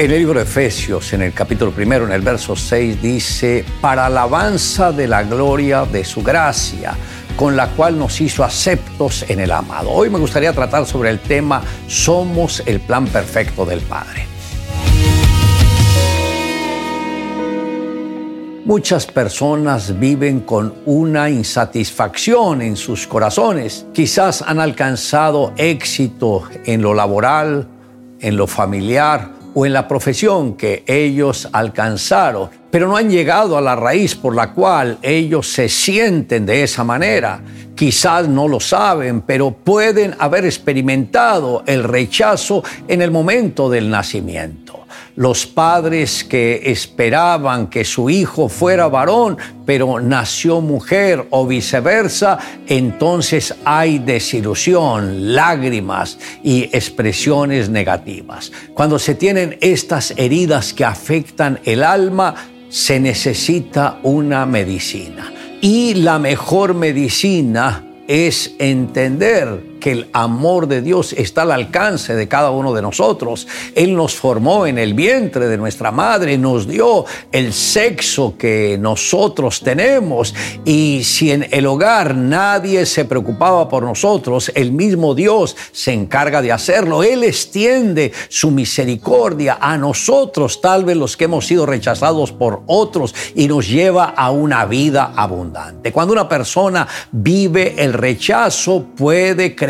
En el libro de Efesios, en el capítulo primero, en el verso 6, dice, para alabanza de la gloria de su gracia, con la cual nos hizo aceptos en el amado. Hoy me gustaría tratar sobre el tema, somos el plan perfecto del Padre. Muchas personas viven con una insatisfacción en sus corazones. Quizás han alcanzado éxito en lo laboral, en lo familiar o en la profesión que ellos alcanzaron, pero no han llegado a la raíz por la cual ellos se sienten de esa manera. Quizás no lo saben, pero pueden haber experimentado el rechazo en el momento del nacimiento los padres que esperaban que su hijo fuera varón, pero nació mujer o viceversa, entonces hay desilusión, lágrimas y expresiones negativas. Cuando se tienen estas heridas que afectan el alma, se necesita una medicina. Y la mejor medicina es entender que el amor de Dios está al alcance de cada uno de nosotros. Él nos formó en el vientre de nuestra madre, nos dio el sexo que nosotros tenemos y si en el hogar nadie se preocupaba por nosotros, el mismo Dios se encarga de hacerlo. Él extiende su misericordia a nosotros, tal vez los que hemos sido rechazados por otros y nos lleva a una vida abundante. Cuando una persona vive el rechazo puede creer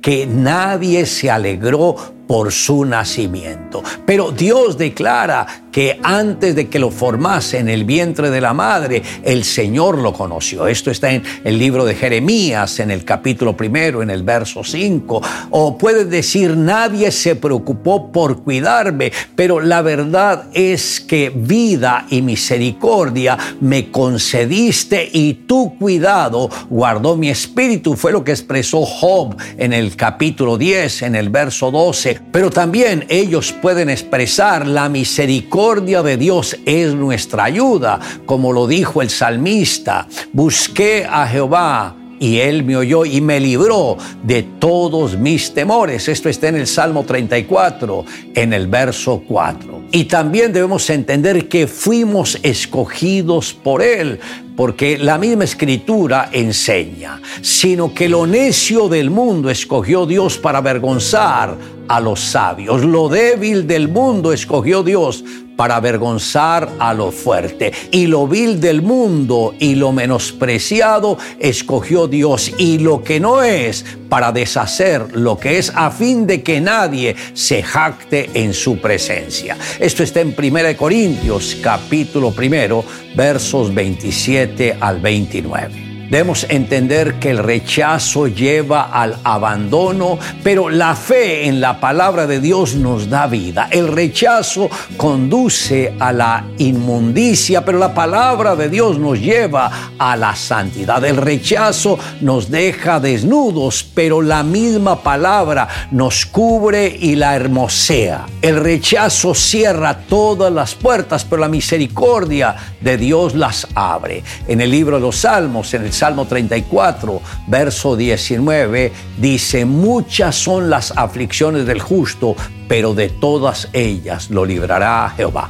que nadie se alegró por su nacimiento. Pero Dios declara que antes de que lo formase en el vientre de la madre, el Señor lo conoció. Esto está en el libro de Jeremías, en el capítulo primero, en el verso 5. O puede decir, nadie se preocupó por cuidarme, pero la verdad es que vida y misericordia me concediste y tu cuidado guardó mi espíritu. Fue lo que expresó Job en el capítulo 10, en el verso 12. Pero también ellos pueden expresar la misericordia de Dios es nuestra ayuda, como lo dijo el salmista. Busqué a Jehová y él me oyó y me libró de todos mis temores. Esto está en el Salmo 34, en el verso 4. Y también debemos entender que fuimos escogidos por él, porque la misma escritura enseña, sino que lo necio del mundo escogió Dios para avergonzar a los sabios, lo débil del mundo escogió Dios para avergonzar a lo fuerte. Y lo vil del mundo y lo menospreciado escogió Dios. Y lo que no es para deshacer lo que es a fin de que nadie se jacte en su presencia. Esto está en 1 Corintios capítulo primero versos 27 al 29. Debemos entender que el rechazo lleva al abandono, pero la fe en la palabra de Dios nos da vida. El rechazo conduce a la inmundicia, pero la palabra de Dios nos lleva a la santidad. El rechazo nos deja desnudos, pero la misma palabra nos cubre y la hermosea. El rechazo cierra todas las puertas, pero la misericordia de Dios las abre. En el libro de los Salmos, en el Salmo 34, verso 19, dice, muchas son las aflicciones del justo, pero de todas ellas lo librará Jehová.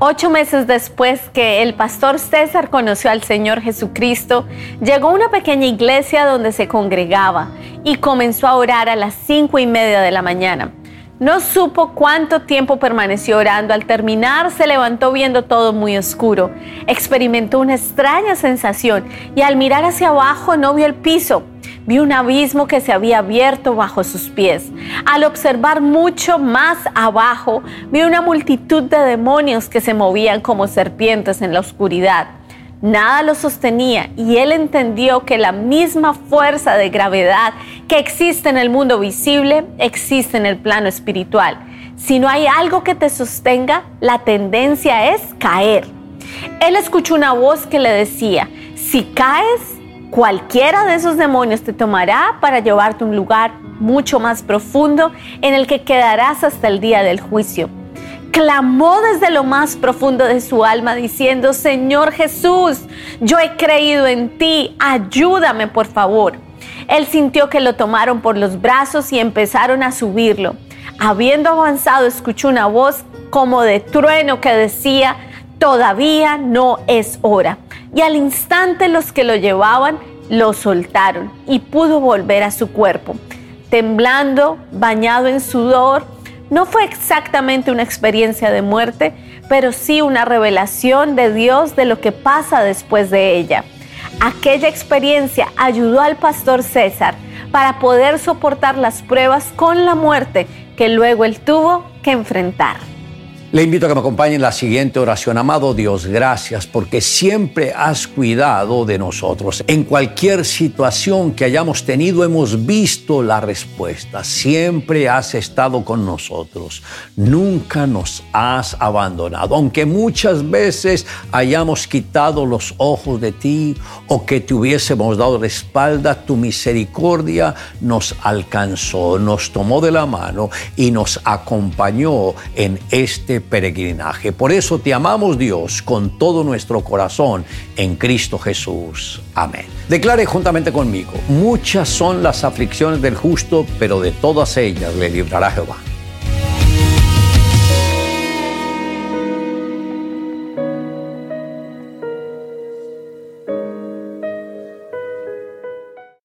Ocho meses después que el pastor César conoció al Señor Jesucristo, llegó a una pequeña iglesia donde se congregaba y comenzó a orar a las cinco y media de la mañana. No supo cuánto tiempo permaneció orando. Al terminar se levantó viendo todo muy oscuro. Experimentó una extraña sensación y al mirar hacia abajo no vio el piso. Vio un abismo que se había abierto bajo sus pies. Al observar mucho más abajo, vio una multitud de demonios que se movían como serpientes en la oscuridad. Nada lo sostenía y él entendió que la misma fuerza de gravedad que existe en el mundo visible existe en el plano espiritual. Si no hay algo que te sostenga, la tendencia es caer. Él escuchó una voz que le decía, si caes, cualquiera de esos demonios te tomará para llevarte a un lugar mucho más profundo en el que quedarás hasta el día del juicio clamó desde lo más profundo de su alma diciendo, Señor Jesús, yo he creído en ti, ayúdame por favor. Él sintió que lo tomaron por los brazos y empezaron a subirlo. Habiendo avanzado, escuchó una voz como de trueno que decía, todavía no es hora. Y al instante los que lo llevaban lo soltaron y pudo volver a su cuerpo. Temblando, bañado en sudor, no fue exactamente una experiencia de muerte, pero sí una revelación de Dios de lo que pasa después de ella. Aquella experiencia ayudó al pastor César para poder soportar las pruebas con la muerte que luego él tuvo que enfrentar. Le invito a que me acompañe en la siguiente oración. Amado Dios, gracias porque siempre has cuidado de nosotros. En cualquier situación que hayamos tenido hemos visto la respuesta. Siempre has estado con nosotros. Nunca nos has abandonado. Aunque muchas veces hayamos quitado los ojos de ti o que te hubiésemos dado la espalda, tu misericordia nos alcanzó, nos tomó de la mano y nos acompañó en peregrinaje. Por eso te amamos Dios con todo nuestro corazón en Cristo Jesús. Amén. Declare juntamente conmigo, muchas son las aflicciones del justo, pero de todas ellas le librará Jehová.